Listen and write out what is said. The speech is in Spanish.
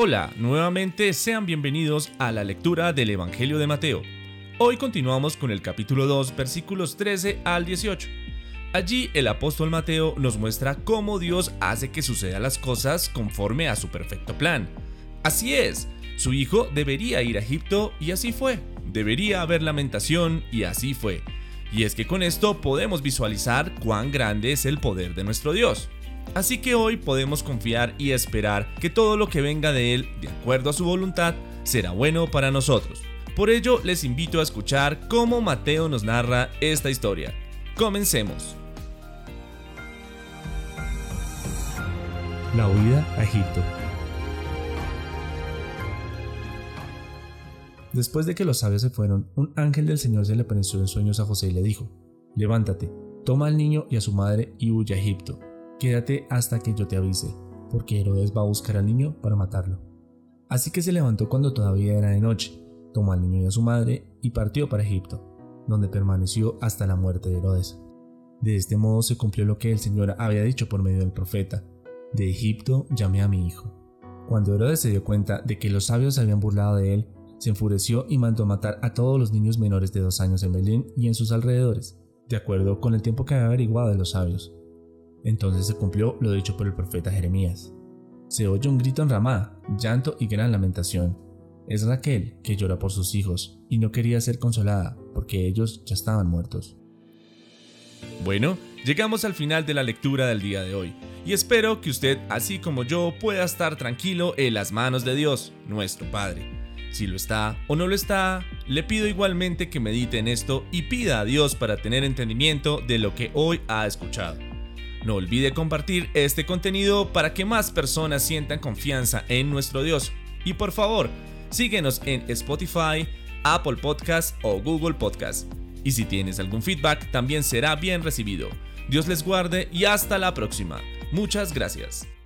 Hola, nuevamente sean bienvenidos a la lectura del Evangelio de Mateo. Hoy continuamos con el capítulo 2, versículos 13 al 18. Allí el apóstol Mateo nos muestra cómo Dios hace que sucedan las cosas conforme a su perfecto plan. Así es, su hijo debería ir a Egipto y así fue. Debería haber lamentación y así fue. Y es que con esto podemos visualizar cuán grande es el poder de nuestro Dios. Así que hoy podemos confiar y esperar que todo lo que venga de Él, de acuerdo a su voluntad, será bueno para nosotros. Por ello, les invito a escuchar cómo Mateo nos narra esta historia. Comencemos. La huida a Egipto. Después de que los sabios se fueron, un ángel del Señor se le apareció en sueños a José y le dijo, Levántate, toma al niño y a su madre y huye a Egipto Quédate hasta que yo te avise, porque Herodes va a buscar al niño para matarlo. Así que se levantó cuando todavía era de noche, tomó al niño y a su madre y partió para Egipto, donde permaneció hasta la muerte de Herodes. De este modo se cumplió lo que el Señor había dicho por medio del profeta, de Egipto llamé a mi hijo. Cuando Herodes se dio cuenta de que los sabios se habían burlado de él, se enfureció y mandó matar a todos los niños menores de dos años en Belén y en sus alrededores, de acuerdo con el tiempo que había averiguado de los sabios. Entonces se cumplió lo dicho por el profeta Jeremías. Se oye un grito en Ramá, llanto y gran lamentación. Es Raquel que llora por sus hijos y no quería ser consolada porque ellos ya estaban muertos. Bueno, llegamos al final de la lectura del día de hoy y espero que usted, así como yo, pueda estar tranquilo en las manos de Dios, nuestro Padre. Si lo está o no lo está, le pido igualmente que medite en esto y pida a Dios para tener entendimiento de lo que hoy ha escuchado. No olvide compartir este contenido para que más personas sientan confianza en nuestro Dios. Y por favor, síguenos en Spotify, Apple Podcast o Google Podcast. Y si tienes algún feedback, también será bien recibido. Dios les guarde y hasta la próxima. Muchas gracias.